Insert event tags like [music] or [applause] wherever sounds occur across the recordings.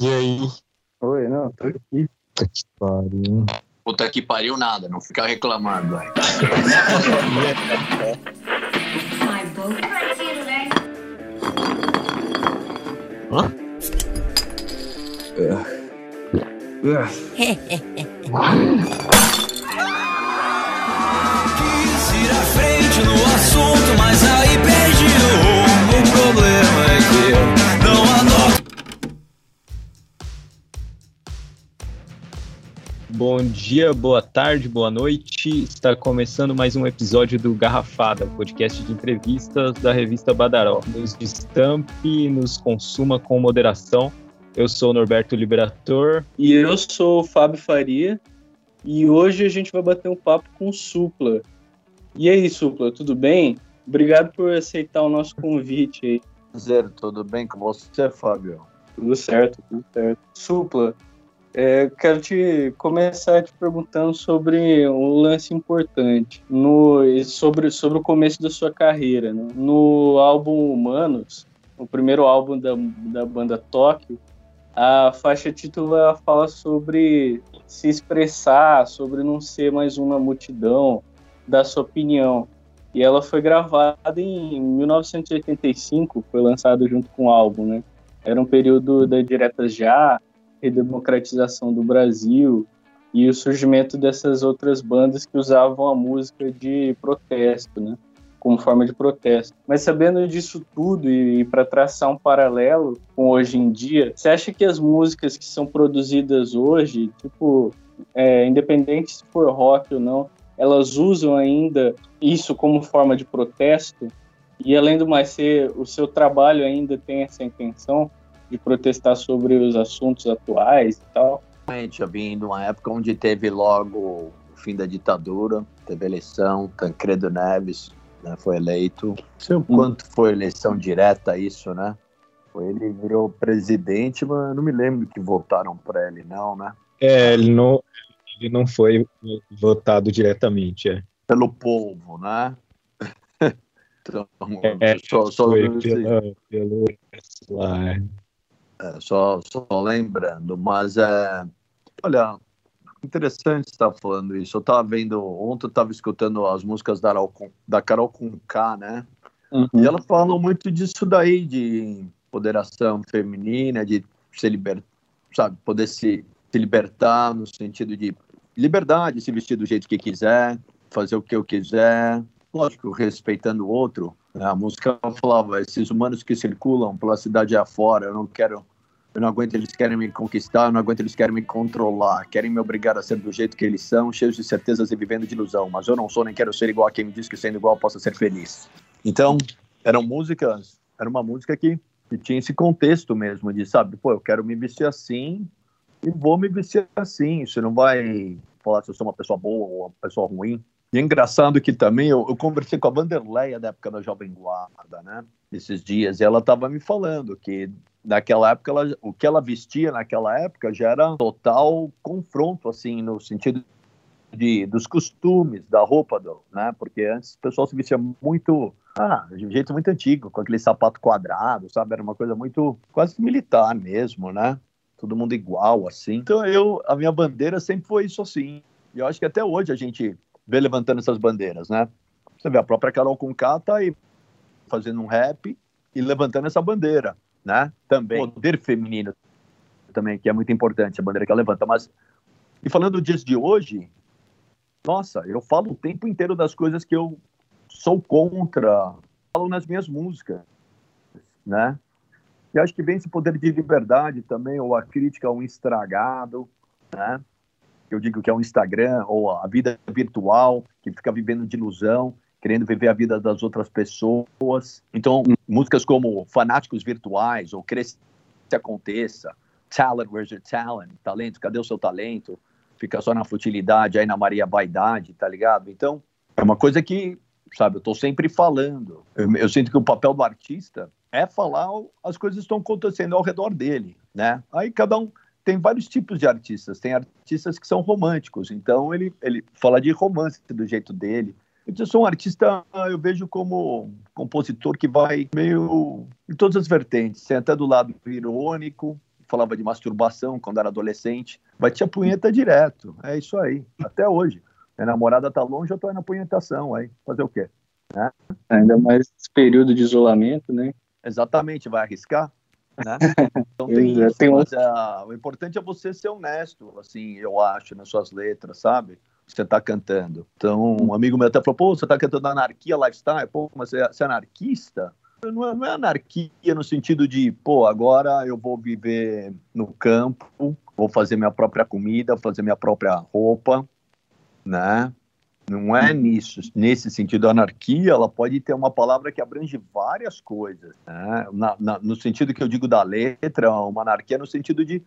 E aí? Oi, não, tô aqui. Puta que pariu. Puta que pariu nada, não fica reclamando [laughs] boat. Quis ir à frente no assunto, mas aí Bom dia, boa tarde, boa noite. Está começando mais um episódio do Garrafada, podcast de entrevistas da revista Badaró. Nos destampe, nos consuma com moderação. Eu sou o Norberto Liberator. E eu sou o Fábio Faria. E hoje a gente vai bater um papo com o Supla. E aí, Supla, tudo bem? Obrigado por aceitar o nosso convite aí. Zero, tudo bem com você, Fábio? Tudo certo, tudo certo. Supla, é, quero te começar te perguntando sobre um lance importante no, sobre, sobre o começo da sua carreira. né? No álbum Humanos, o primeiro álbum da, da banda Tóquio, a faixa título fala sobre se expressar, sobre não ser mais uma multidão, da sua opinião. E ela foi gravada em 1985, foi lançada junto com o álbum, né? Era um período da Diretas Já, redemocratização do Brasil e o surgimento dessas outras bandas que usavam a música de protesto, né? Como forma de protesto. Mas sabendo disso tudo e, e para traçar um paralelo com hoje em dia, você acha que as músicas que são produzidas hoje, tipo, é, independente se for rock ou não, elas usam ainda isso como forma de protesto? E além do mais o seu trabalho ainda tem essa intenção de protestar sobre os assuntos atuais e tal? Realmente, eu vim de uma época onde teve logo o fim da ditadura, teve eleição, Tancredo Neves né, foi eleito. Não sei o quanto foi eleição direta isso, né? Foi, ele virou presidente, mas eu não me lembro que votaram para ele, não, né? É, ele não, ele não foi votado diretamente, é. Pelo povo, né? [laughs] então, É, só, só, Foi pela, pelo. É, só, só lembrando, mas é, olha, interessante estar falando isso. Eu estava vendo, ontem eu estava escutando as músicas da, da Carol Conká, né? E ela falou muito disso daí, de empoderação feminina, de se liber, sabe, poder se, se libertar no sentido de liberdade, se vestir do jeito que quiser, fazer o que eu quiser, lógico, respeitando o outro. Né? A música falava, esses humanos que circulam pela cidade afora, eu não quero, eu não aguento, eles querem me conquistar, eu não aguento, eles querem me controlar, querem me obrigar a ser do jeito que eles são, cheios de certezas e vivendo de ilusão, mas eu não sou, nem quero ser igual a quem me diz que sendo igual possa ser feliz. Então, eram músicas, era uma música que, que tinha esse contexto mesmo de, sabe, pô, eu quero me vestir assim e vou me vestir assim. Isso não vai falar se eu sou uma pessoa boa ou uma pessoa ruim. E é engraçado que também eu, eu conversei com a Vanderleia da época da Jovem Guarda, né? Esses dias, e ela estava me falando que naquela época, ela, o que ela vestia naquela época já era total confronto, assim, no sentido de, dos costumes, da roupa, do, né? Porque antes o pessoal se vestia muito, ah, de um jeito muito antigo, com aquele sapato quadrado, sabe? Era uma coisa muito, quase militar mesmo, né? Todo mundo igual, assim. Então eu, a minha bandeira sempre foi isso assim. E eu acho que até hoje a gente vê levantando essas bandeiras, né? Você vê, a própria Carol Conká tá aí fazendo um rap e levantando essa bandeira, né? Também. Poder feminino também, que é muito importante, a bandeira que ela levanta. Mas, e falando disso de hoje, nossa, eu falo o tempo inteiro das coisas que eu sou contra, falo nas minhas músicas, né? E acho que vem esse poder de liberdade também, ou a crítica ao estragado, né? Eu digo que é o Instagram, ou a vida virtual, que fica vivendo de ilusão, querendo viver a vida das outras pessoas. Então, músicas como Fanáticos Virtuais, ou Cresce Aconteça, Talent, Where's Your Talent? Talento, cadê o seu talento? Fica só na futilidade, aí na Maria Vaidade, tá ligado? Então, é uma coisa que, sabe, eu tô sempre falando. Eu, eu sinto que o papel do artista é falar as coisas que estão acontecendo ao redor dele, né? Aí cada um tem vários tipos de artistas. Tem artistas que são românticos, então ele, ele fala de romance do jeito dele. Então, eu sou um artista, eu vejo como um compositor que vai meio em todas as vertentes. Tem até do lado irônico, falava de masturbação quando era adolescente. Batia punheta direto. É isso aí. Até hoje. Minha namorada tá longe, eu tô aí na punhetação. Aí, fazer o quê? Né? Ainda mais esse período de isolamento, né? Exatamente, vai arriscar? Né? [laughs] Então tem é, isso, ah, o importante é você ser honesto, assim, eu acho, nas suas letras, sabe? Você tá cantando. Então, um amigo meu até falou, pô, você tá cantando anarquia lifestyle? Pô, mas você é, você é anarquista? Não é, não é anarquia no sentido de, pô, agora eu vou viver no campo, vou fazer minha própria comida, fazer minha própria roupa, né? Não é nisso, nesse sentido, a anarquia, ela pode ter uma palavra que abrange várias coisas, né? Na- na- no sentido que eu digo da letra, uma anarquia no sentido de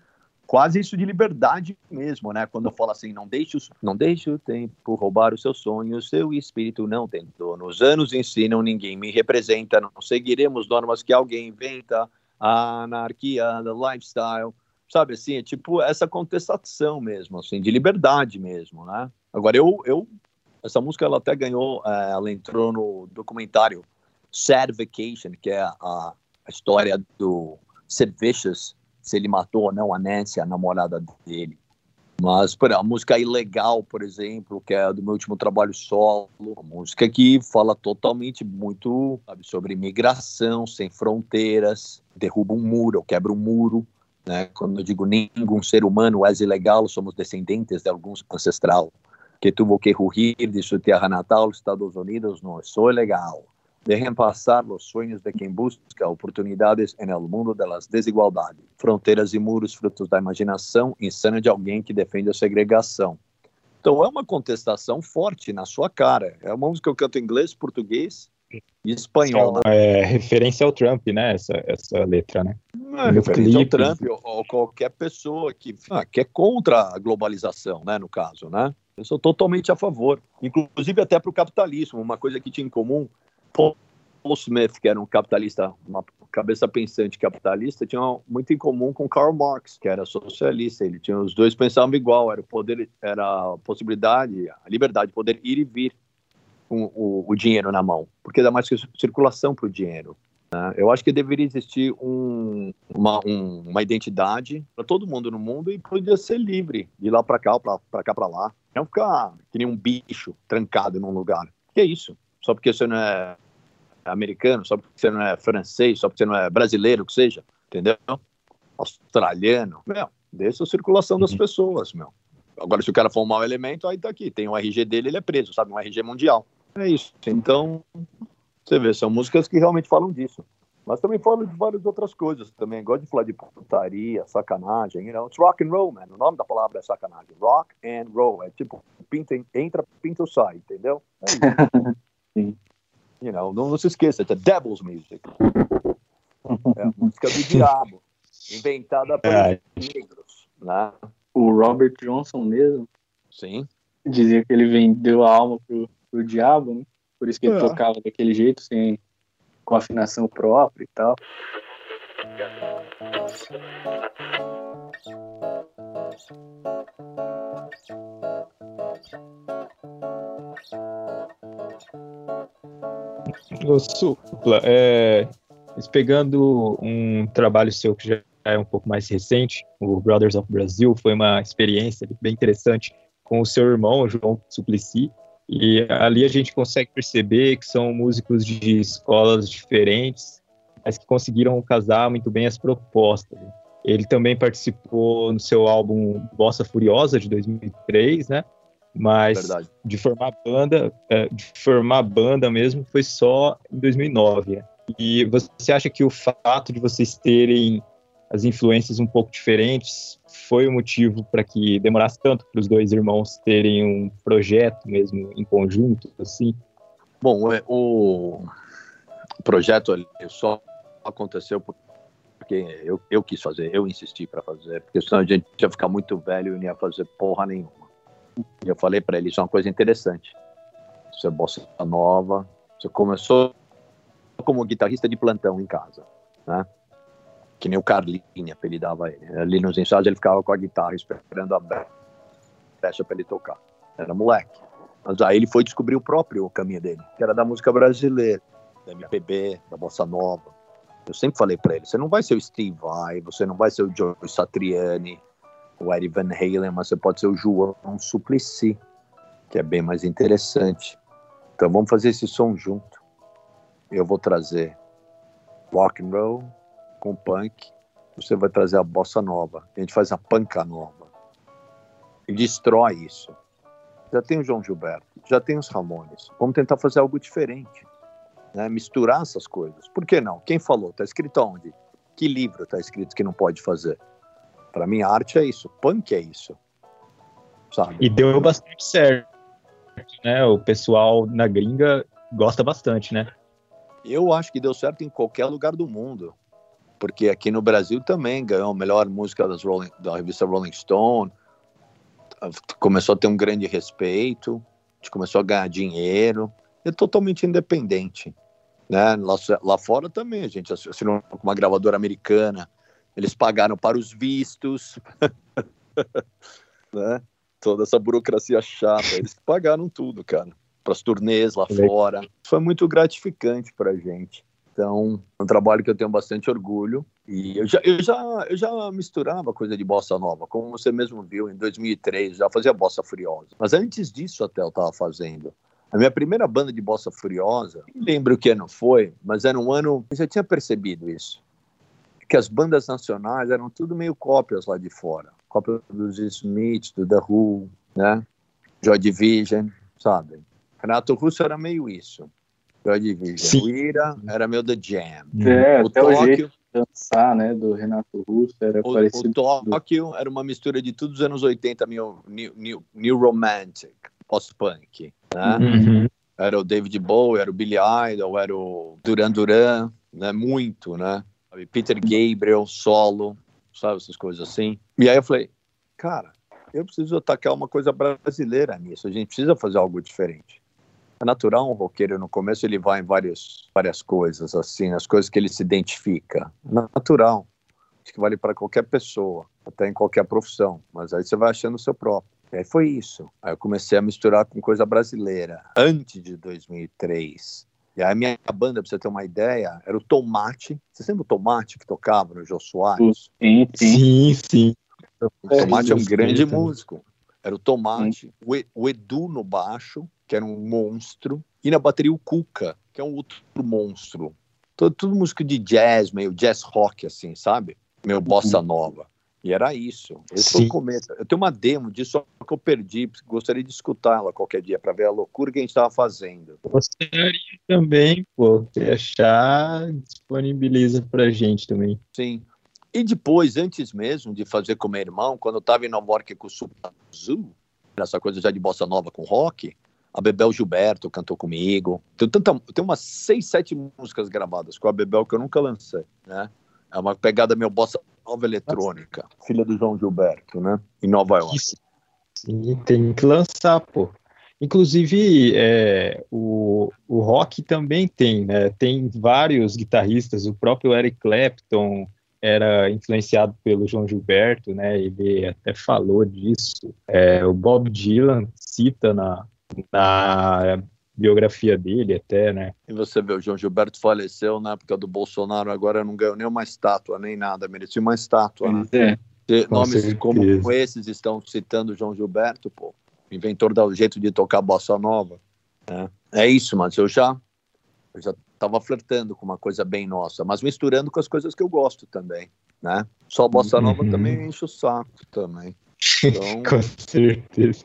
quase isso de liberdade mesmo, né? Quando eu falo assim, não deixe, os- não deixe o tempo roubar os seus sonhos, seu espírito não tem dono. Os anos ensinam, ninguém me representa, não seguiremos normas que alguém inventa, a anarquia, the lifestyle, sabe assim, é tipo essa contestação mesmo, assim, de liberdade mesmo, né? Agora, eu, eu essa música ela até ganhou, eh, ela entrou no documentário Sad Vacation, que é a, a história do Sid Vicious, se ele matou ou não a Nancy, a namorada dele. Mas por, a música Ilegal, por exemplo, que é do meu último trabalho solo, uma música que fala totalmente muito sabe, sobre migração, sem fronteiras, derruba um muro, quebra um muro. Né? Quando eu digo nenhum ser humano é ilegal, somos descendentes de alguns ancestral que tuvo que huir de su tierra natal, Estados Unidos, no soy legal. Dejen passar os sonhos de quem busca oportunidades el mundo de las desigualdades. Fronteiras e muros frutos da imaginação insana de alguém que defende a segregação. Então é uma contestação forte na sua cara. É uma música que eu canto em inglês, português espanhol. né? É referência ao Trump, né? Essa, essa letra, né? Não, No referente ao clipe. Trump ou, ou qualquer pessoa que, ah, que é contra a globalização, né, no caso, né? Eu sou totalmente a favor. Inclusive até para o capitalismo, uma coisa que tinha em comum, Paul Smith, que era um capitalista, uma cabeça pensante capitalista, tinha muito em comum com Karl Marx, que era socialista. Ele tinha os dois pensavam igual, era o poder, era a possibilidade, a liberdade de poder ir e vir com o, o dinheiro na mão, porque dá mais circulação para o dinheiro. né? Eu acho que deveria existir um- uma, um- uma identidade para todo mundo no mundo e podia ser livre de ir lá para cá, para cá, para lá. Não ficar que nem um bicho trancado num lugar. Que é isso? Só porque você não é americano, só porque você não é francês, só porque você não é brasileiro, que seja, entendeu? Australiano. Meu, deixa a circulação das Uhum. pessoas, meu. Agora, se o cara for um mau elemento, aí tá aqui. Tem o RG dele, ele é preso, sabe? Um RG mundial. É isso. Então, você vê, são músicas que realmente falam disso. Mas também falam de várias outras coisas também. Gosto de falar de putaria, sacanagem. You know, it's rock and roll, man. O nome da palavra é sacanagem. Rock and roll. É tipo, pinta, entra, pinta ou sai, entendeu? É. [laughs] Sim. You know, não, não se esqueça, it's a devil's music. É a música do diabo. Inventada por É. negros, né? O Robert Johnson mesmo Sim. dizia que ele vendeu a alma pro, pro diabo, né? Por isso que ele É. tocava daquele jeito, sem, com afinação própria e tal. Ô, Supla, é, pegando um trabalho seu que já é um pouco mais recente, o Brothers of Brazil, foi uma experiência bem interessante com o seu irmão, João Suplicy, e ali a gente consegue perceber que são músicos de escolas diferentes, mas que conseguiram casar muito bem as propostas. Ele também participou no seu álbum Bossa Furiosa, de 2003, né? Mas Verdade. de formar banda, é, de formar banda mesmo foi só em 2009. né? E você acha que o fato de vocês terem as influências um pouco diferentes foi o motivo para que demorasse tanto para os dois irmãos terem um projeto mesmo em conjunto, assim? Bom, é, o projeto só aconteceu porque eu, eu quis fazer, eu insisti para fazer, porque senão a gente ia ficar muito velho e não ia fazer porra nenhuma. E eu falei para ele, isso é uma coisa interessante. Isso é bossa nova. Você começou como guitarrista de plantão em casa, né? Que nem o Carlinhos apelidava ele. Ali nos ensaios ele ficava com a guitarra esperando a brecha para ele tocar. Era moleque. Mas aí ele foi descobrir o próprio caminho dele, que era da música brasileira, da MPB, da bossa nova. Eu sempre falei para ele: você não vai ser o Steve Vai, você não vai ser o Joe Satriani, o Eddie Van Halen, mas você pode ser o João Suplicy, que é bem mais interessante. Então vamos fazer esse som junto. Eu vou trazer rock and roll com punk, você vai trazer a bossa nova. A gente faz a panca nova. E destrói isso. Já tem o João Gilberto, já tem os Ramones. Vamos tentar fazer algo diferente. Né? Misturar essas coisas. Por que não? Quem falou? Está escrito onde? Que livro está escrito que não pode fazer? Para mim, arte é isso. Punk é isso. Sabe? E deu bastante certo. Né? O pessoal na gringa gosta bastante, né? Eu acho que deu certo em qualquer lugar do mundo. Porque aqui no Brasil também ganhou a melhor música Rolling, da revista Rolling Stone. Começou a ter um grande respeito. A gente começou a ganhar dinheiro. É totalmente independente. Né? Lá, lá fora também, a gente assinou com uma gravadora americana. Eles pagaram para os vistos. [laughs] né? Toda essa burocracia chata. Eles pagaram tudo, cara para as turnês lá fora. Foi muito gratificante para a gente. Então, é um trabalho que eu tenho bastante orgulho. E eu já, eu, já, eu já misturava coisa de bossa nova, como você mesmo viu, em 2003, já fazia bossa furiosa. Mas antes disso até eu estava fazendo. A minha primeira banda de bossa furiosa, não lembro que ano foi, mas era um ano, eu já tinha percebido isso. Que as bandas nacionais eram tudo meio cópias lá de fora. Cópia dos Smiths, do The Who, né? Joy Division, sabe? Renato Russo era meio isso. Joy Division. O Ira era meio The Jam. É, o até Tóquio, o jeito de dançar, né, do Renato Russo era o, parecido. O Tóquio era uma mistura de tudo dos anos 80, new, new, new, new romantic, post-punk, né? Uhum. Era o David Bowie, era o Billy Idol, era o Duran Duran, né, muito, né? Peter Gabriel, solo, sabe, essas coisas assim. E aí eu falei, cara, eu preciso atacar uma coisa brasileira nisso, a gente precisa fazer algo diferente. É natural um roqueiro no começo ele vai em várias, várias coisas, assim, as coisas que ele se identifica. Natural. Acho que vale para qualquer pessoa, até em qualquer profissão. Mas aí você vai achando o seu próprio. E aí foi isso. Aí eu comecei a misturar com coisa brasileira. Antes de 2003. E aí a minha banda, para você ter uma ideia, era o Tomate. Você lembra o Tomate que tocava no Jô Soares? Sim, sim. sim, O Tomate é, é um grande músico. Era o Tomate, o Edu no baixo, que era um monstro, e na bateria o Cuca, que é um outro monstro. Tudo, tudo música de jazz, meio jazz rock, assim, sabe? Meio bossa uhum. nova. E era isso. Esse foi o começo. Eu tenho uma demo disso, só que eu perdi. Gostaria de escutá-la qualquer dia para ver a loucura que a gente estava fazendo. Gostaria também, pô. Se achar, disponibiliza pra gente também. Sim. E depois, antes mesmo de fazer com meu irmão, quando eu estava em Nova York com o Super Azul, essa coisa já de bossa nova com rock, a Bebel Gilberto cantou comigo. Tem, tanta, tem umas seis, sete músicas gravadas com a Bebel que eu nunca lancei, né? É uma pegada meio bossa nova eletrônica. Filha do João Gilberto, né? Em Nova York. Sim, tem que lançar, pô. Inclusive, é, o, o rock também tem, né? Tem vários guitarristas, o próprio Eric Clapton era influenciado pelo João Gilberto, né? Ele até falou disso. É, o Bob Dylan cita na, na biografia dele até, né? E você vê, o João Gilberto faleceu na época do Bolsonaro, agora não ganhou nem uma estátua, nem nada, merecia uma estátua, né? É. Nomes certeza. como esses estão citando o João Gilberto, pô, inventor do jeito de tocar bossa nova. Né? É isso, mas eu já, eu já tava flertando com uma coisa bem nossa, mas misturando com as coisas que eu gosto também, né? Só bossa nova uhum. também enche o saco também. [laughs] Então, com certeza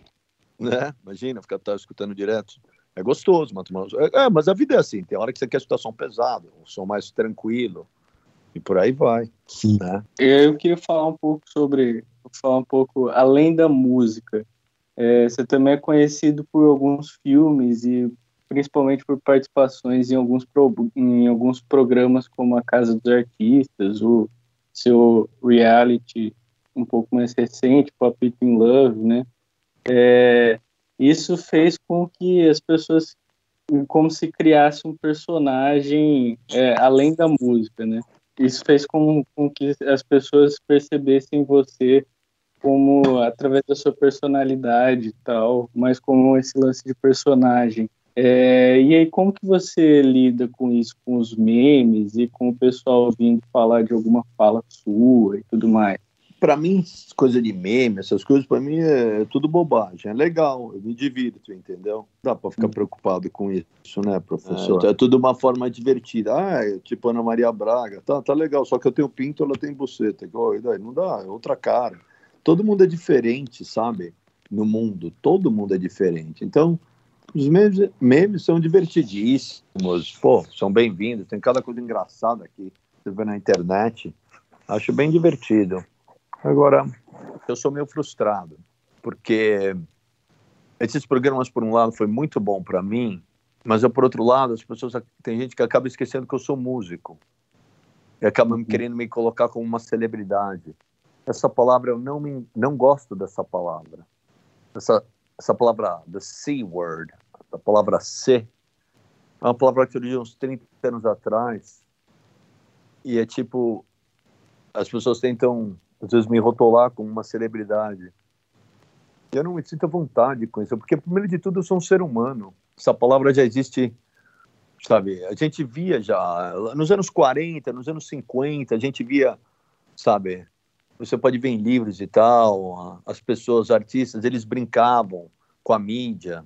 né? Imagina, ficar tá escutando direto. É gostoso, mas, é, mas a vida é assim, tem hora que você quer escutar som pesado, um som mais tranquilo, e por aí vai. Sim. Né? Eu queria falar um pouco sobre, falar um pouco além da música. É, você também é conhecido por alguns filmes e principalmente por participações em alguns, pro, em alguns programas como A Casa dos Artistas, o seu reality um pouco mais recente, Pop It in Love, né? É, isso fez com que as pessoas, como se criasse um personagem é, além da música, né? Isso fez com, com que as pessoas percebessem você como através da sua personalidade e tal, mas como esse lance de personagem. É, e aí, como que você lida com isso, com os memes e com o pessoal vindo falar de alguma fala sua e tudo mais? Para mim, coisa de meme, essas coisas, para mim é tudo bobagem. É legal, eu me divirto, entendeu? Dá para ficar preocupado com isso, né, professor? É, é tudo uma forma divertida. Ah, é tipo Ana Maria Braga, tá, tá legal, só que eu tenho pinto, ela tem buceta. Oh, daí não dá, é outra cara. Todo mundo é diferente, sabe? No mundo, todo mundo é diferente. Então, os memes, memes são divertidíssimos, pô, são bem-vindos, tem cada coisa engraçada aqui, você vê na internet, acho bem divertido. Agora, eu sou meio frustrado, porque esses programas, por um lado, foi muito bom para mim, mas eu, por outro lado, as pessoas, tem gente que acaba esquecendo que eu sou músico, e acaba uhum. querendo me colocar como uma celebridade. Essa palavra, eu não, me, não gosto dessa palavra. Essa, essa palavra, the C word, a palavra C, é uma palavra que surgiu uns 30 anos atrás. E é tipo, as pessoas tentam, às vezes, me rotular como uma celebridade. Eu não me sinto à vontade com isso, porque, primeiro de tudo, eu sou um ser humano. Essa palavra já existe, sabe? A gente via já, nos anos 40, nos anos 50, a gente via, sabe? você pode ver em livros e tal, as pessoas, artistas, eles brincavam com a mídia,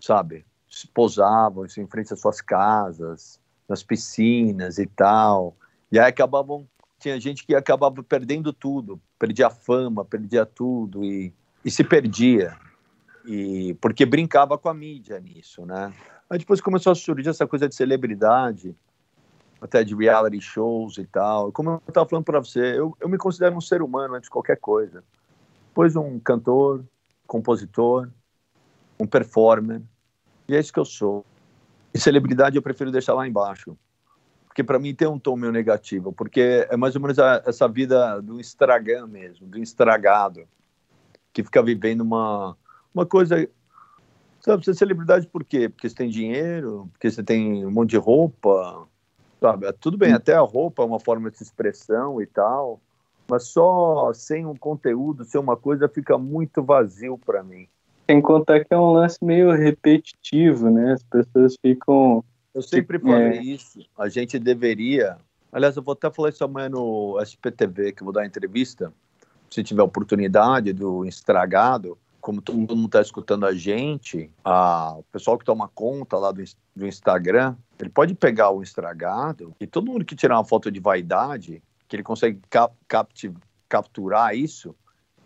sabe? Se posavam em frente às suas casas, nas piscinas e tal. E aí acabavam, tinha gente que acabava perdendo tudo, perdia a fama, perdia tudo e, e se perdia. E porque brincava com a mídia nisso, né? Aí depois começou a surgir essa coisa de celebridade, até de reality shows e tal. Como eu estava falando para você, eu, eu me considero um ser humano antes de qualquer coisa. Depois um cantor, compositor, um performer, e é isso que eu sou. E celebridade eu prefiro deixar lá embaixo, porque para mim tem um tom meio negativo, porque é mais ou menos a, essa vida do estragão mesmo, do estragado, que fica vivendo uma, uma coisa Sabe, você é celebridade por quê? Porque você tem dinheiro, porque você tem um monte de roupa, Sabe? É tudo bem, até a roupa é uma forma de expressão e tal, mas só sem um conteúdo, sem uma coisa, fica muito vazio para mim. Sem contar que é um lance meio repetitivo, né? As pessoas ficam. Eu sempre tipo, falei é... isso. A gente deveria. Aliás, eu vou até falar isso amanhã no SPTV, que eu vou dar entrevista. Se tiver oportunidade do estragado, como todo mundo está escutando a gente, a, o pessoal que toma conta lá do, do Instagram, ele pode pegar o estragado e todo mundo que tirar uma foto de vaidade, que ele consegue cap, capturar isso,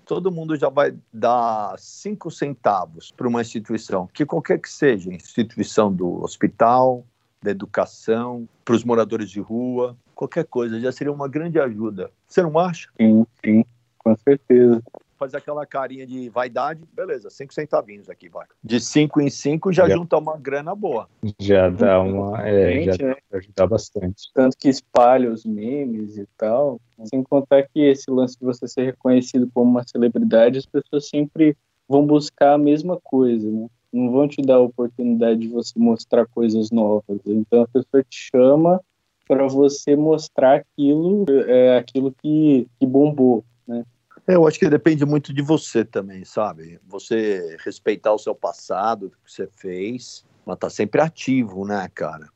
todo mundo já vai dar cinco centavos para uma instituição, que qualquer que seja, instituição do hospital, da educação, para os moradores de rua, qualquer coisa, já seria uma grande ajuda. Você não acha? Sim, sim, com certeza faz aquela carinha de vaidade, beleza, cinco centavinhos aqui, vai. De cinco em cinco já, já. junta uma grana boa. Já dá uma. É, já né? ajuda bastante. Tanto que espalha os memes e tal. Sem contar que esse lance de você ser reconhecido como uma celebridade, as pessoas sempre vão buscar a mesma coisa, né? Não vão te dar a oportunidade de você mostrar coisas novas. Então a pessoa te chama para você mostrar aquilo, é, aquilo que, que bombou, né? Eu acho que depende muito de você também, sabe? Você respeitar o seu passado, o que você fez, mas tá sempre ativo, né, cara?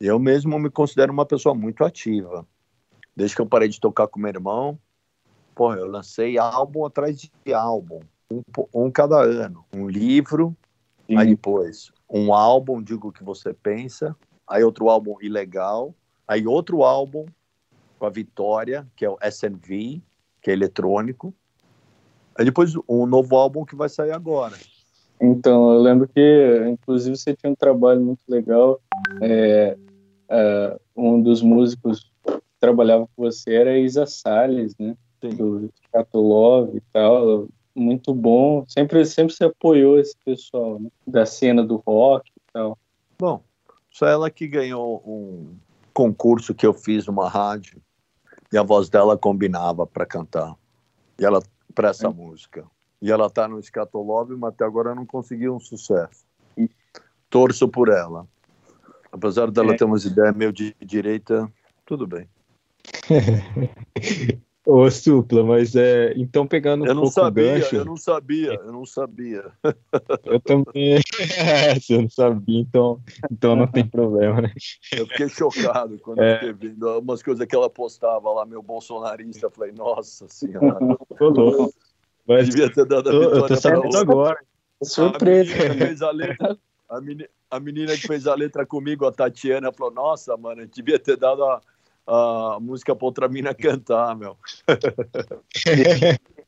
Eu mesmo me considero uma pessoa muito ativa. Desde que eu parei de tocar com meu irmão, porra, eu lancei álbum atrás de álbum, um, um cada ano. Um livro, Sim. aí depois um álbum, digo o que você pensa, aí outro álbum ilegal, aí outro álbum com a Vitória, que é o SNV, que é eletrônico. Aí depois um novo álbum que vai sair agora. Então, eu lembro que, inclusive, você tinha um trabalho muito legal. É, é, um dos músicos que trabalhava com você era Isa Salles, né? Sim. Do Catolove e tal. Muito bom. Sempre, sempre se apoiou esse pessoal, né? Da cena do rock e tal. Bom, só ela que ganhou um concurso que eu fiz numa rádio e a voz dela combinava para cantar. E ela para essa é. música. E ela tá no Scatolove, mas até agora não conseguiu um sucesso. Torço por ela. Apesar dela é. ter umas ideias meio de direita, tudo bem. [laughs] Ô, Supla, mas é. Então, pegando um Eu não pouco o sabia, gancho. eu não sabia, eu não sabia. [laughs] Eu também. [laughs] Se eu não sabia, então, então não tem problema, né? Eu fiquei chocado quando É. eu fiquei vendo umas coisas que ela postava lá, meu bolsonarista. Eu falei, nossa senhora, [laughs] Tô louco. Mas devia ter dado a eu, eu tô vitória pra sabendo agora. Surpresa. A menina, que fez a, menina que fez a letra comigo, a Tatiana, falou: Nossa, mano, eu devia ter dado a, a música pra outra mina [laughs] cantar, meu. [laughs]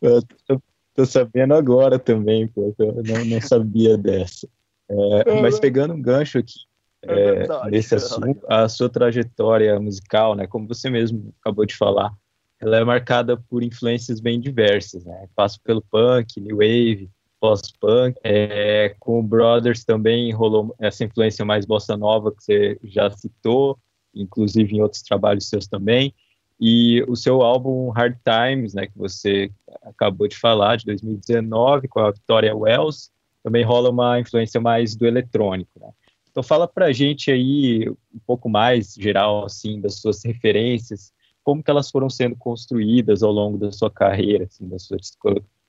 Eu tô, tô sabendo agora também, pô. Eu não, não sabia dessa. É, mas pegando um gancho aqui É é, nesse assunto, a sua trajetória musical, né, como você mesmo acabou de falar, ela é marcada por influências bem diversas, né? Passa pelo punk, new wave, pós-punk, é, com o Brothers também rolou essa influência mais bossa nova que você já citou, inclusive em outros trabalhos seus também. E o seu álbum Hard Times, né, que você acabou de falar, de 2019, com a Victoria Wells, também rola uma influência mais do eletrônico, né? Então fala pra gente aí um pouco mais geral assim das suas referências, como que elas foram sendo construídas ao longo da sua carreira, assim, da sua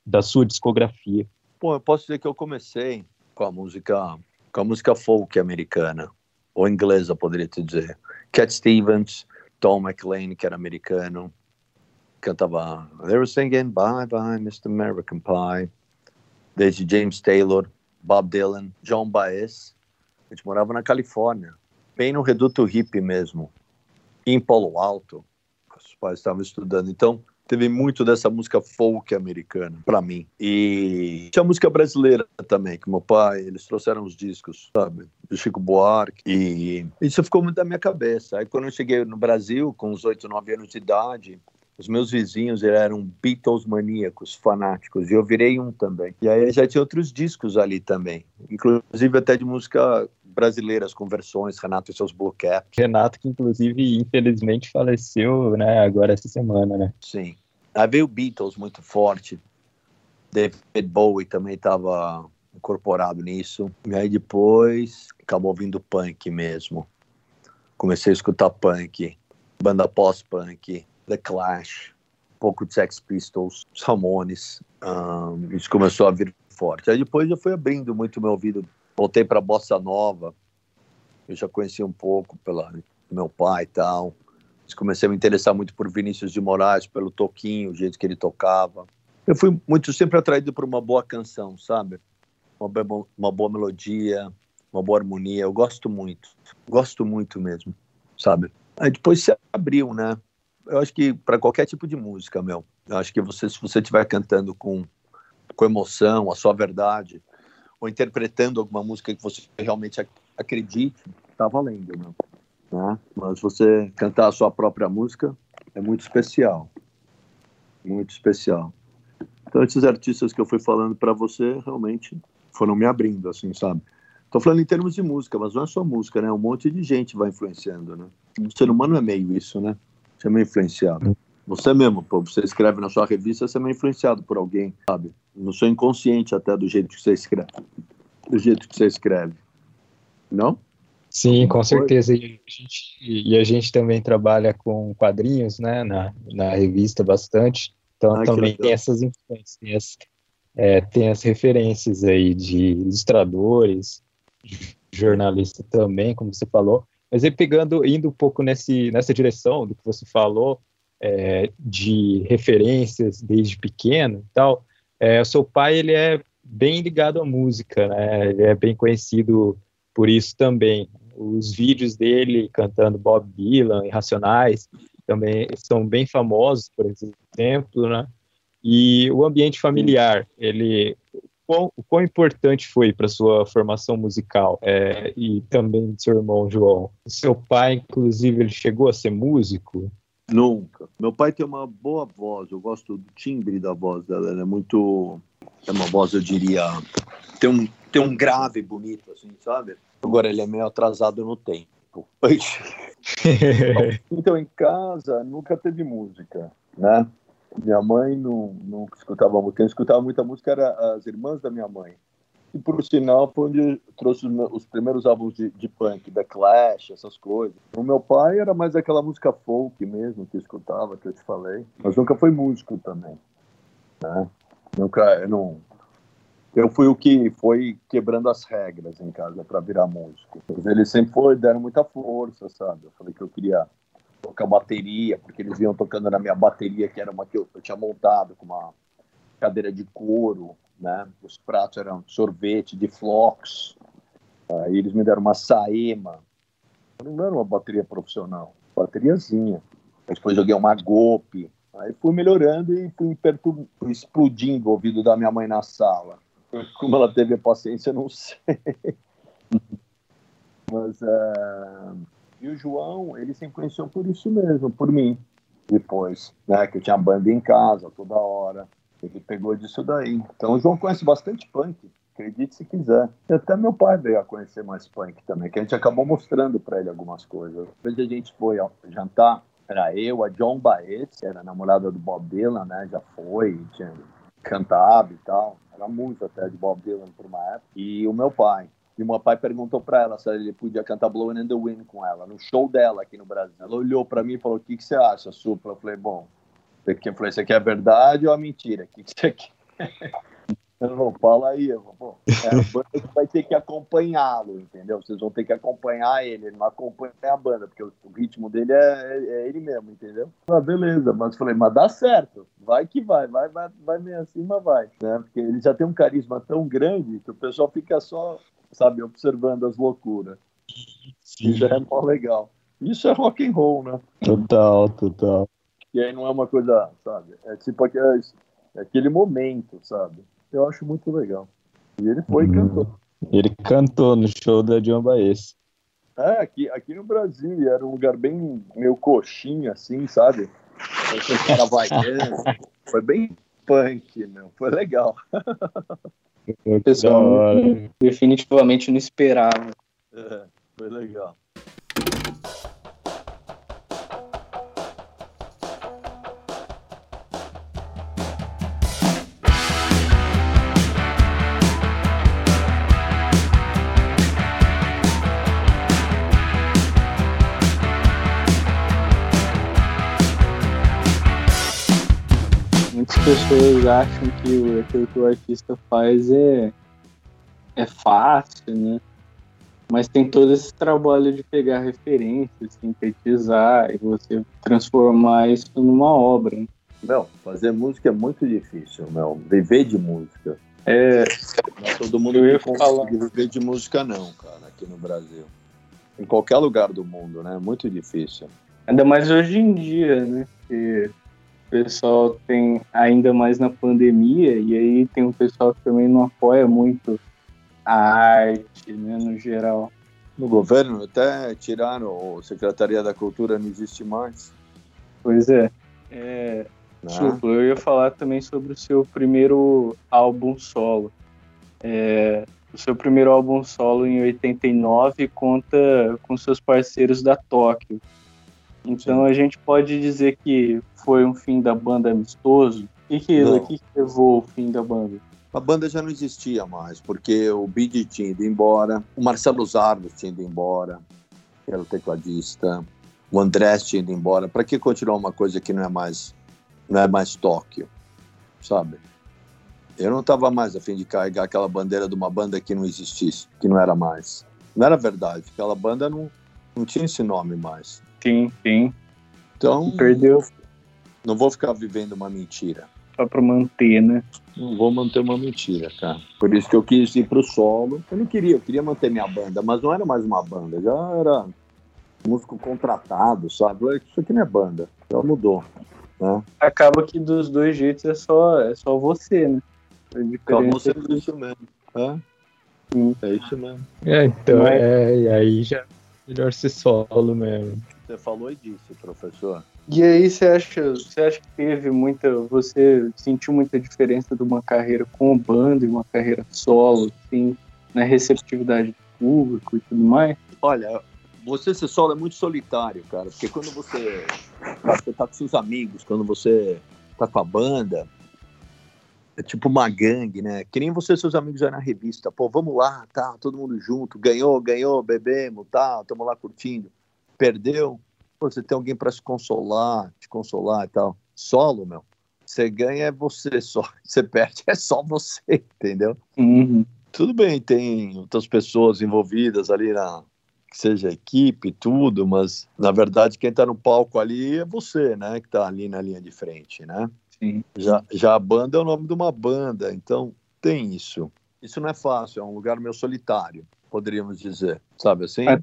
da sua discografia. Bom, eu posso dizer que eu comecei com a música, com a música folk americana, ou inglesa, poderia te dizer. Cat Stevens, Tom McLean, que era americano, cantava They were singing Bye Bye Mr. American Pie, desde James Taylor, Bob Dylan, John Baez. A gente morava na Califórnia, bem no reduto hippie mesmo, em Palo Alto. Os pais estavam estudando, então teve muito dessa música folk americana para mim. E tinha música brasileira também, que meu pai, eles trouxeram os discos, sabe? Do Chico Buarque. E isso ficou muito na minha cabeça. Aí quando eu cheguei no Brasil, com uns 8, 9 anos de idade, os meus vizinhos eram Beatles maníacos, fanáticos, e eu virei um também. E aí já tinha outros discos ali também, inclusive até de música brasileiras, com versões, Renato e seus Blue Caps. Renato, que inclusive infelizmente faleceu, né, agora essa semana, né? Sim. Aí veio Beatles muito forte. David Bowie também estava incorporado nisso. E aí depois acabou vindo punk mesmo. Comecei a escutar punk, banda pós-punk, The Clash, um pouco de Sex Pistols, Ramones. Ahn, isso começou a vir forte. Aí depois eu fui abrindo muito meu ouvido. Voltei para bossa nova. Eu já conhecia um pouco pela meu pai e tal. Comecei a me interessar muito por Vinícius de Moraes, pelo toquinho, o jeito que ele tocava. Eu fui muito sempre atraído por uma boa canção, sabe? Uma, uma boa melodia, uma boa harmonia. Eu gosto muito, gosto muito mesmo, sabe? Aí depois se abriu, né? Eu acho que para qualquer tipo de música, meu, eu acho que você, se você estiver cantando com, com emoção, a sua verdade, ou interpretando alguma música que você realmente ac- acredite, tá valendo, meu né? Mas você cantar a sua própria música é muito especial, muito especial. Então esses artistas que eu fui falando para você realmente foram me abrindo, assim, sabe? Tô falando em termos de música, mas não é só música, né? Um monte de gente vai influenciando, né? O ser humano é meio isso, né? Você é meio influenciado. Você mesmo, pô, você escreve na sua revista, você é meio influenciado por alguém, sabe? No seu inconsciente até do jeito que você escreve. Do jeito que você escreve. Não? Sim, com certeza. E a, gente, e a gente também trabalha com quadrinhos, né, na, na revista bastante. Então Ah, também tem essas influências, tem as, é, tem as referências aí de ilustradores, jornalista também, como você falou. Mas aí pegando, indo um pouco nesse, nessa direção do que você falou, é, de referências desde pequeno e tal, é, seu pai, ele é bem ligado à música, né? Ele é bem conhecido por isso também. Os vídeos dele cantando Bob Dylan e Racionais também são bem famosos, por exemplo, né? E o ambiente familiar, ele o quão, importante foi para sua formação musical é, e também do seu irmão João. Seu pai, inclusive, ele chegou a ser músico? Nunca. Meu pai tem uma boa voz, eu gosto do timbre da voz dela, ela é muito. É uma voz, eu diria. Tem um, tem um grave bonito, assim, sabe? Agora ele é meio atrasado no tempo. [laughs] Então, em casa, nunca teve música, né? Minha mãe não, não escutava muito. Quem escutava muita música era as irmãs da minha mãe. E por sinal, foi onde trouxe os, meus- os primeiros álbuns de, de punk, The Clash, essas coisas. O meu pai era mais aquela música folk mesmo, que eu escutava, que eu te falei. Mas nunca foi músico também. Né? Nunca, eu não. Eu fui o que foi quebrando as regras em casa para virar músico. Eles sempre foi, deram muita força, sabe? Eu falei que eu queria tocar bateria, porque eles iam tocando na minha bateria, que era uma que eu, eu tinha montado com uma cadeira de couro, né? Os pratos eram sorvete de flocos. Aí eles me deram uma Saema. Não era uma bateria profissional, bateriazinha. Depois joguei uma Gope. Aí fui melhorando e fui, pertur- explodindo o ouvido da minha mãe na sala. Como ela teve a paciência, não [laughs] sei. Mas é, e o João, ele se influenciou por isso mesmo, por mim. Depois, né? Que eu tinha banda em casa toda hora. Ele pegou disso daí. Então o João conhece bastante punk, acredite se quiser. E até meu pai veio a conhecer mais punk também, que a gente acabou mostrando para ele algumas coisas. Depois a gente foi jantar, era eu, a John Baez, que era namorada do Bob Dylan, né? Já foi, tinha cantado e tal. Era música até de Bob Dylan por uma época. E o meu pai. E meu pai perguntou para ela se ele podia cantar Blowing in the Wind com ela, no show dela aqui no Brasil. Ela olhou para mim e falou: O que, que você acha, Supla? Eu falei: Bom, eu falei: Isso aqui é verdade ou é mentira? O que, que você quer? [laughs] Ela falou: Fala aí. Eu Pô, é a banda que vai ter que acompanhá-lo, entendeu? Vocês vão ter que acompanhar ele. Ele não acompanha a banda, porque o, o ritmo dele é, é- é ele mesmo, entendeu? Ah, beleza. Mas eu falei: Mas dá certo. Vai que vai. Vai, vai, vai meio assim, mas vai. Né? Porque ele já tem um carisma tão grande que o pessoal fica só, sabe, observando as loucuras. Sim, Isso é mó legal. Isso é rock and roll, né? total, total. E aí não é uma coisa, sabe? É tipo aquele, é aquele momento, sabe? Eu acho muito legal. E ele foi e Hum. cantou. Ele cantou no show da John Baez. É, aqui, aqui no Brasil, e era um lugar bem meio coxinha, assim, sabe? [laughs] Foi bem punk, meu. Foi legal. Que Pessoal. Definitivamente não esperava. É, foi legal. Muitas pessoas acham que o- aquilo que o artista faz é, é fácil, né? Mas tem todo esse trabalho de pegar referências, sintetizar e você transformar isso numa obra. né? Não, fazer música é muito difícil, meu. Viver de música. É, Não é todo mundo Eu consegue falar. viver de música, não, cara, aqui no Brasil. Em qualquer lugar do mundo, né? Muito difícil. ainda mais hoje em dia, né? Que o pessoal tem ainda mais na pandemia e aí tem um pessoal que também não apoia muito a arte, né, no geral. No governo, até tiraram o Secretaria da Cultura, não existe mais. Pois é. é? Supla, eu ia falar também sobre o seu primeiro álbum solo. É, o seu primeiro álbum solo em 89 conta com seus parceiros da Tóquio. Então a gente pode dizer que foi um fim da banda amistoso. O que, que, Não. o que que levou ao fim da banda? A banda já não existia mais, porque o Bidi tinha ido embora, o Marcelo Zardo tinha ido embora, que era o tecladista, o Andrés tinha ido embora. Para que continuar uma coisa que não é mais, não é mais Tóquio, sabe? Eu não estava mais a fim de carregar aquela bandeira de uma banda que não existisse, que não era mais. Não era verdade, aquela banda não, não tinha esse nome mais. Sim, sim. Então, Perdeu não vou ficar vivendo uma mentira. só pra manter, né? Não vou manter uma mentira, cara. Por isso que eu quis ir pro solo. Eu não queria, eu queria manter minha banda, mas não era mais uma banda, já era músico contratado, sabe? Isso aqui não é banda, já mudou, né? Acaba que dos dois jeitos é só, é só você, né? É sendo isso mesmo. É? Sim. é isso mesmo. É, então, Mas- é, e aí já é melhor ser solo mesmo. Você falou e disse, professor. E aí você acha, você acha que teve muita, você sentiu muita diferença de uma carreira com banda e uma carreira solo, assim, na receptividade do público e tudo mais? Olha, você ser solo é muito solitário, cara, porque quando você, você tá com seus amigos, quando você tá com a banda, é tipo uma gangue, né? Que nem você e seus amigos aí na revista. Pô, vamos lá, tá, todo mundo junto. Ganhou, ganhou, bebemos, tá, estamos lá curtindo. Perdeu, você tem alguém para se consolar, te consolar e tal. Solo, meu. Você ganha é você só. [laughs] Você perde é só você, entendeu? Uhum. Tudo bem, tem outras pessoas envolvidas ali na que seja equipe, tudo, mas na verdade quem tá no palco ali é você, né? Que tá ali na linha de frente, né? Sim. Já, já a banda é o nome de uma banda, então tem isso. Isso não é fácil, é um lugar meio solitário, poderíamos dizer, sabe assim? É.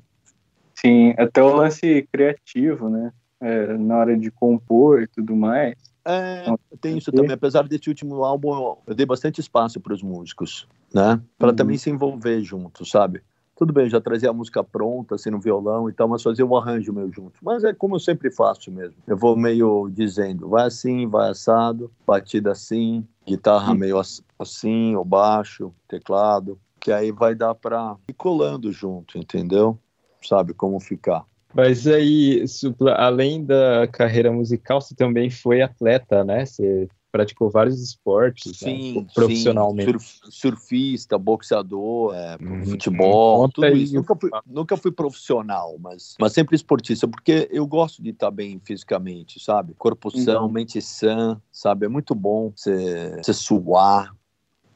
Sim, até o lance criativo, né? É, na hora de compor e tudo mais. É, tem isso também. Apesar desse último álbum, eu- dei bastante espaço para os músicos, né? Para Uhum. também se envolver junto, sabe? Tudo bem, já trazia a música pronta, assim, no violão e tal, mas fazia um arranjo meio junto. Mas é como eu sempre faço mesmo. Eu vou meio dizendo, vai assim, vai assado, batida assim, guitarra Uhum. meio ass- assim, o baixo, teclado, que aí vai dar para ir colando junto, entendeu? Sabe como ficar. Mas aí, Supla, além da carreira musical, você também foi atleta, né? Você praticou vários esportes né? Sim, profissionalmente. sim. Surf- surfista, boxeador, é, Uhum. futebol, Conta tudo aí. isso. Nunca fui, nunca fui profissional, mas, mas sempre esportista, porque eu gosto de estar bem fisicamente, sabe? Corpo são, Uhum. mente sã, sabe? É muito bom você, você suar.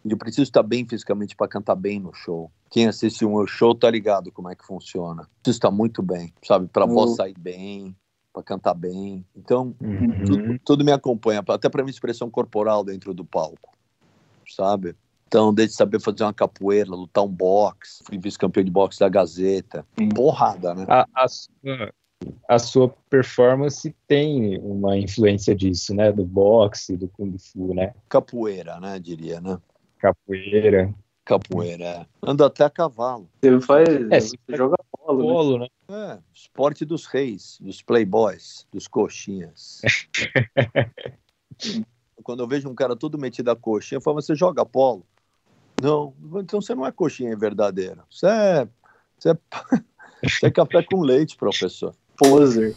E eu preciso estar bem fisicamente para cantar bem no show. Quem assiste um meu show tá ligado como é que funciona. Preciso estar muito bem, sabe? Para a voz Uhum. sair bem, para cantar bem. Então, Uhum. tudo, tudo me acompanha, até para minha expressão corporal dentro do palco, sabe? Então, desde saber fazer uma capoeira, lutar um boxe, fui vice-campeão de boxe da Gazeta, Sim. porrada, né? A, a sua, a sua performance tem uma influência disso, né? Do boxe, do kung fu, né? Capoeira, né, diria, né? Capoeira. Capoeira, é. Ando até a cavalo. Você faz. É, você joga polo, né? Polo, né? É, esporte dos reis, dos playboys, dos coxinhas. [laughs] Quando eu vejo um cara todo metido a coxinha, eu falo, você joga polo? Não, então você não é coxinha verdadeira. Você é, você é, [laughs] você é café com leite, professor. Poser.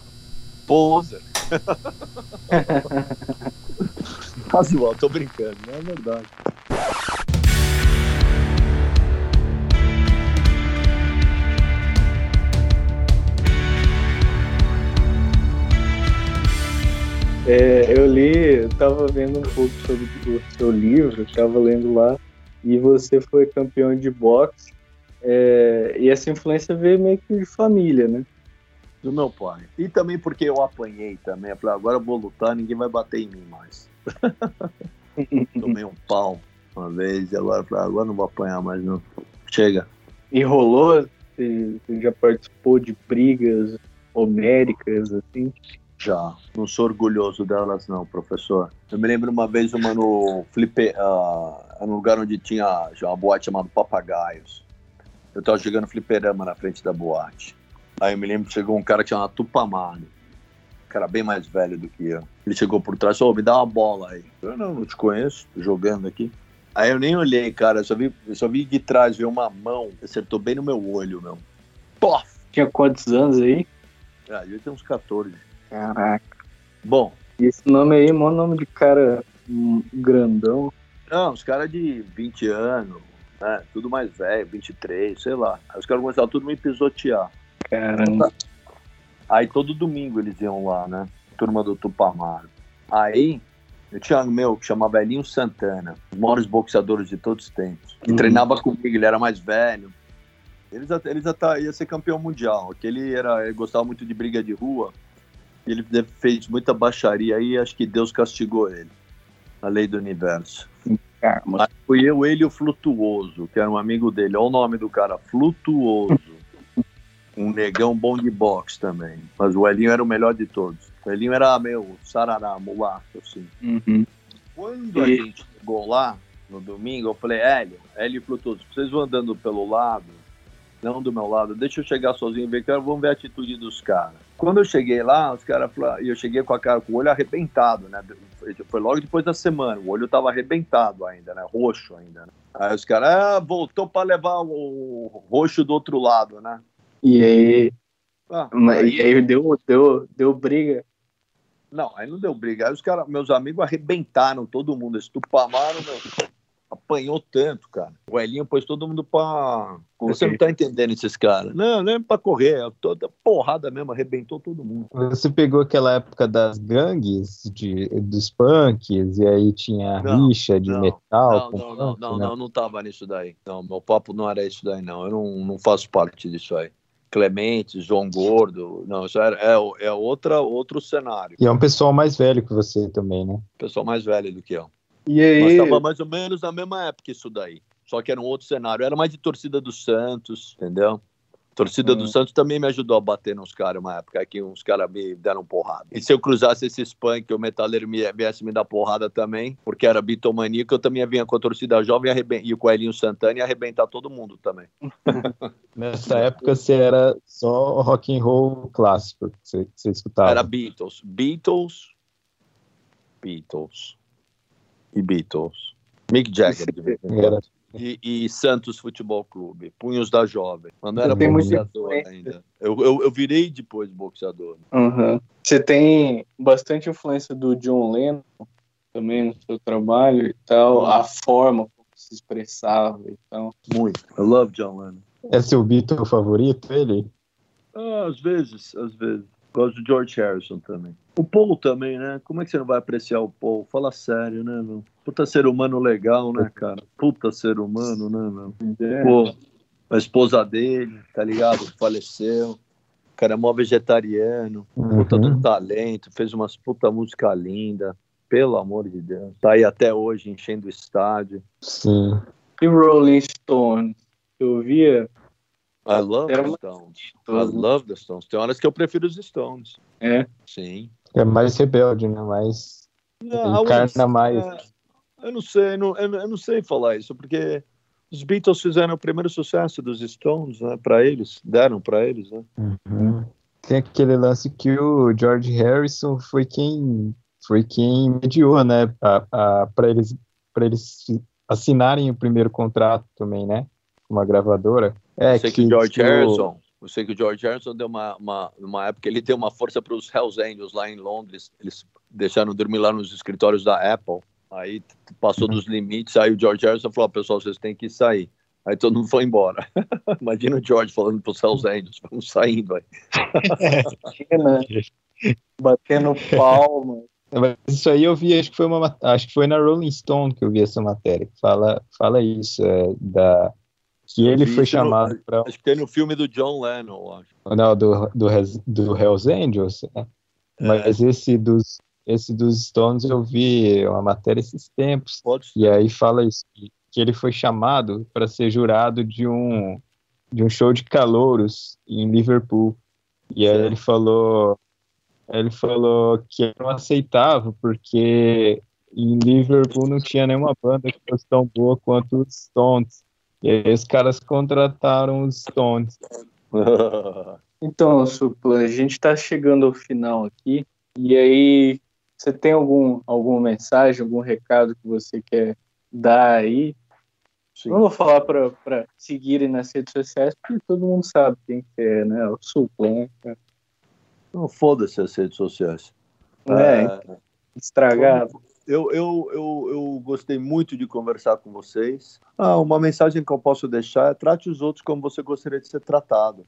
Poser. [laughs] Casual, tô brincando, não é verdade. É, eu li, eu tava vendo um pouco sobre o seu livro, tava lendo lá, e você foi campeão de boxe. é, e essa influência veio meio que de família, né? Do meu pai. E também porque eu apanhei também. Eu falei, agora eu vou lutar, ninguém vai bater em mim mais. [laughs] Tomei um pau uma vez e agora eu falei, agora não vou apanhar mais não. Chega. E rolou? Você já participou de brigas homéricas, assim? Já. Não sou orgulhoso delas, não, professor. Eu me lembro uma vez uma no Flipe, ah, num lugar onde tinha já uma boate chamada Papagaios. Eu tava jogando fliperama na frente da boate. Aí eu me lembro que chegou um cara que chamava Tupamaro. Um cara bem mais velho do que eu. Ele chegou por trás e falou, me dá uma bola aí. Eu não, não te conheço, tô jogando aqui. Aí eu nem olhei, cara, eu só vi, eu só vi de trás, veio uma mão, acertou bem no meu olho, meu. Pof! Tinha quantos anos aí? Ah, eu tenho uns 14. Caraca. Bom, E esse nome aí, maior nome de cara hum, grandão. Não, os caras de 20 anos, né? Tudo mais velho, 23, sei lá. Aí os caras começaram tudo me pisotear. Caramba. Aí todo domingo eles iam lá, né? Turma do Tupamaro. Aí eu tinha um meu que chamava Elinho Santana, os maiores boxeadores de todos os tempos, que Uhum. treinava comigo, ele era mais velho. Eles, até- eles até ia ser campeão mundial. Aquele era, ele gostava muito de briga de rua. Ele fez muita baixaria aí, acho que Deus castigou ele. A lei do universo. Caramba. Aí fui eu, ele e o Flutuoso, que era um amigo dele. Olha o nome do cara, Flutuoso. um negão bom de boxe também. Mas o Elinho era o melhor de todos. O Elinho era meio sarará, mulato, assim. Uhum. Quando a E- gente chegou lá, no domingo, eu falei, Hélio, Hélio e Flutuoso, vocês vão andando pelo lado, não do meu lado, deixa eu chegar sozinho e ver, cara, vamos ver a atitude dos caras. Quando eu cheguei lá, os caras falaram, e eu cheguei com a cara, com o olho arrebentado, né? Foi- logo depois da semana, o olho tava arrebentado ainda, né? Roxo ainda, né? Aí os caras, ah, voltou para levar o roxo do outro lado, né? E aí, Ah, aí- e aí deu, deu, deu briga. Não, aí não deu briga. Aí os caras, meus amigos arrebentaram todo mundo. Esse Tupamaro, meu, apanhou tanto, cara. O Elinho pôs todo mundo pra. Você não tá entendendo esses caras. Não, não é pra correr. é Toda porrada mesmo, arrebentou todo mundo. Você pegou aquela época das gangues, de, dos punks, e aí tinha Não, rixa de não, metal Não, não, não, punk, não, né? não, não tava nisso daí. Não, meu papo não era isso daí, não. Eu não, não faço parte disso aí. Clemente, João Gordo, não, isso era, é, é outra, outro cenário. E é um pessoal mais velho que você também, né? Pessoal mais velho do que eu. E Mas aí, estava mais ou menos na mesma época isso daí. Só que era um outro cenário. Era mais de torcida do Santos, entendeu? Torcida do Hum. Santos também me ajudou a bater nos caras uma época aí que uns caras me deram porrada. E se eu cruzasse esses punk, o metaleiro me, viesse me dar porrada também, porque era bitomaníaco, eu também vinha com a torcida jovem e, arreben- e o Coelhinho Santana e arrebentar todo mundo também. [laughs] Nessa época você era só rock and roll clássico que você, que você escutava. Era Beatles. Beatles. Beatles. E Beatles. Mick Jagger. de vez em quando. Era- e, e Santos Futebol Clube, Punhos da Jovem. Mas não era Tem boxeador influência. ainda. Eu, eu, eu virei depois boxeador. Uhum. Você tem bastante influência do John Lennon também no seu trabalho e tal, a forma como se expressava e tal. Muito. I love John Lennon. É seu Beatle favorito, ele? Ah, às vezes, às vezes. Gosto do George Harrison também. O Paul também, né? Como é que você não vai apreciar o Paul? Fala sério, né, meu? Puta ser humano legal, né, cara? Puta ser humano, né, meu? É. Pô, a esposa dele, tá ligado? Faleceu. O cara é mó vegetariano. Puta Uhum. do talento. Fez umas puta música linda. Pelo amor de Deus. Tá aí até hoje enchendo o estádio. Sim. E Rolling Stones? Eu via. I love the Stones. I love the Stones. Tem horas que eu prefiro os Stones. É. Sim. É mais rebelde, né? Mais. Não, Encarna mais. é, eu não sei, eu não, eu eu não sei falar isso, porque os Beatles fizeram o primeiro sucesso dos Stones, né, para eles, deram para eles, né? Uhum. Tem aquele lance que o George Harrison foi quem foi quem mediou, né, para eles para eles assinarem o primeiro contrato também, né, com uma gravadora. É eu sei que, o George o- Harrison, eu sei que o George Harrison deu uma, uma, uma época, ele deu uma força para os Hells Angels lá em Londres, eles deixaram dormir lá nos escritórios da Apple, aí passou dos limites, aí o George Harrison falou, "Ó, pessoal, vocês têm que sair. Aí todo mundo foi embora. [laughs] Imagina o George falando para os Hells Angels, vamos saindo [laughs] aí. Né? Batendo palma. Mas isso aí eu vi, acho que foi uma acho que foi na Rolling Stone que eu vi essa matéria. que Fala fala isso é, da que ele foi chamado para Acho que tem no filme do John Lennon, acho. não do do, do Hells Angels, né? Mas esse dos, esse dos Stones eu vi uma matéria esses tempos. E aí fala isso, que, ele foi chamado para ser jurado de um, de um show de calouros em Liverpool. E aí ele falou, ele falou que não aceitava, porque em Liverpool não tinha nenhuma banda que fosse tão boa quanto os Stones. E aí os caras contrataram os Stones. [laughs] Então, Supla, a gente está chegando ao final aqui. E aí, você tem algum, alguma mensagem, algum recado que você quer dar aí? Sim. Não vou falar para seguirem nas redes sociais, porque todo mundo sabe quem que é, né? O Supla, né? Não foda-se as redes sociais. É, É, estragado. Eu, eu, eu, eu gostei muito de conversar com vocês. Ah, uma mensagem que eu posso deixar é trate os outros como você gostaria de ser tratado.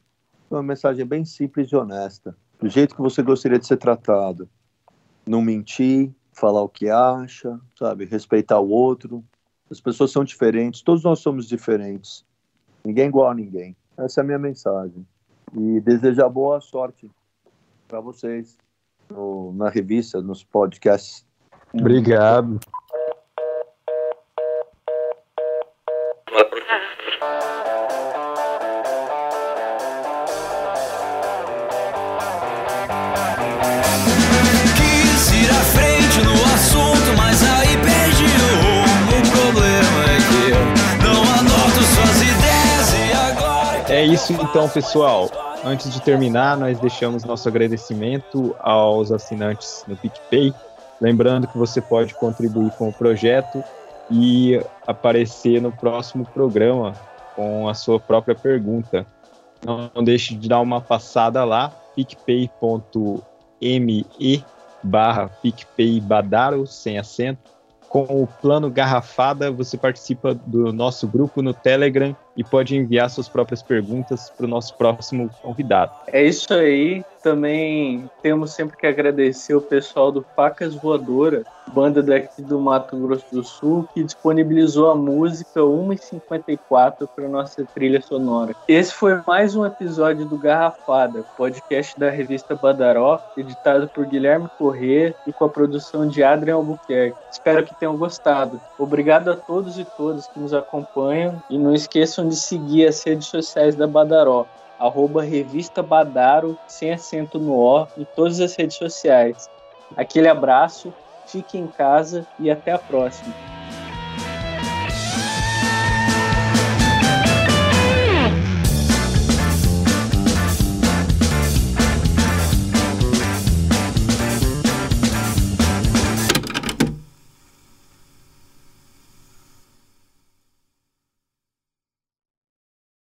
Uma mensagem bem simples e honesta. Do jeito que você gostaria de ser tratado. Não mentir, falar o que acha, sabe? Respeitar o outro. As pessoas são diferentes, todos nós somos diferentes. Ninguém é igual a ninguém. Essa é a minha mensagem. E desejar boa sorte para vocês no- na revista, nos podcasts. Obrigado. Quis ir à frente no assunto, mas aí perdi o rumo. O problema é que eu não anoto suas ideias e agora. É isso então, pessoal. Antes de terminar, nós deixamos nosso agradecimento aos assinantes no PicPay. Lembrando que você pode contribuir com o projeto e aparecer no próximo programa com a sua própria pergunta. Não deixe de dar uma passada lá, picpay.me barra PicPay Badaro, sem acento. Com o plano Garrafada, você participa do nosso grupo no Telegram e pode enviar suas próprias perguntas para o nosso próximo convidado. É isso aí. Também temos sempre que agradecer o pessoal do Facas Voadora, banda daqui do Mato Grosso do Sul, que disponibilizou a música 1h54 para nossa trilha sonora. Esse foi mais um episódio do Garrafada, podcast da revista Badaró, editado por Guilherme Corrêa e com a produção de Adrian Albuquerque. Espero que tenham gostado. Obrigado a todos e todas que nos acompanham e não esqueçam de seguir as redes sociais da Badaró, arroba revista Badaro, sem acento no O, em todas as redes sociais. Aquele abraço, fique em casa e até a próxima.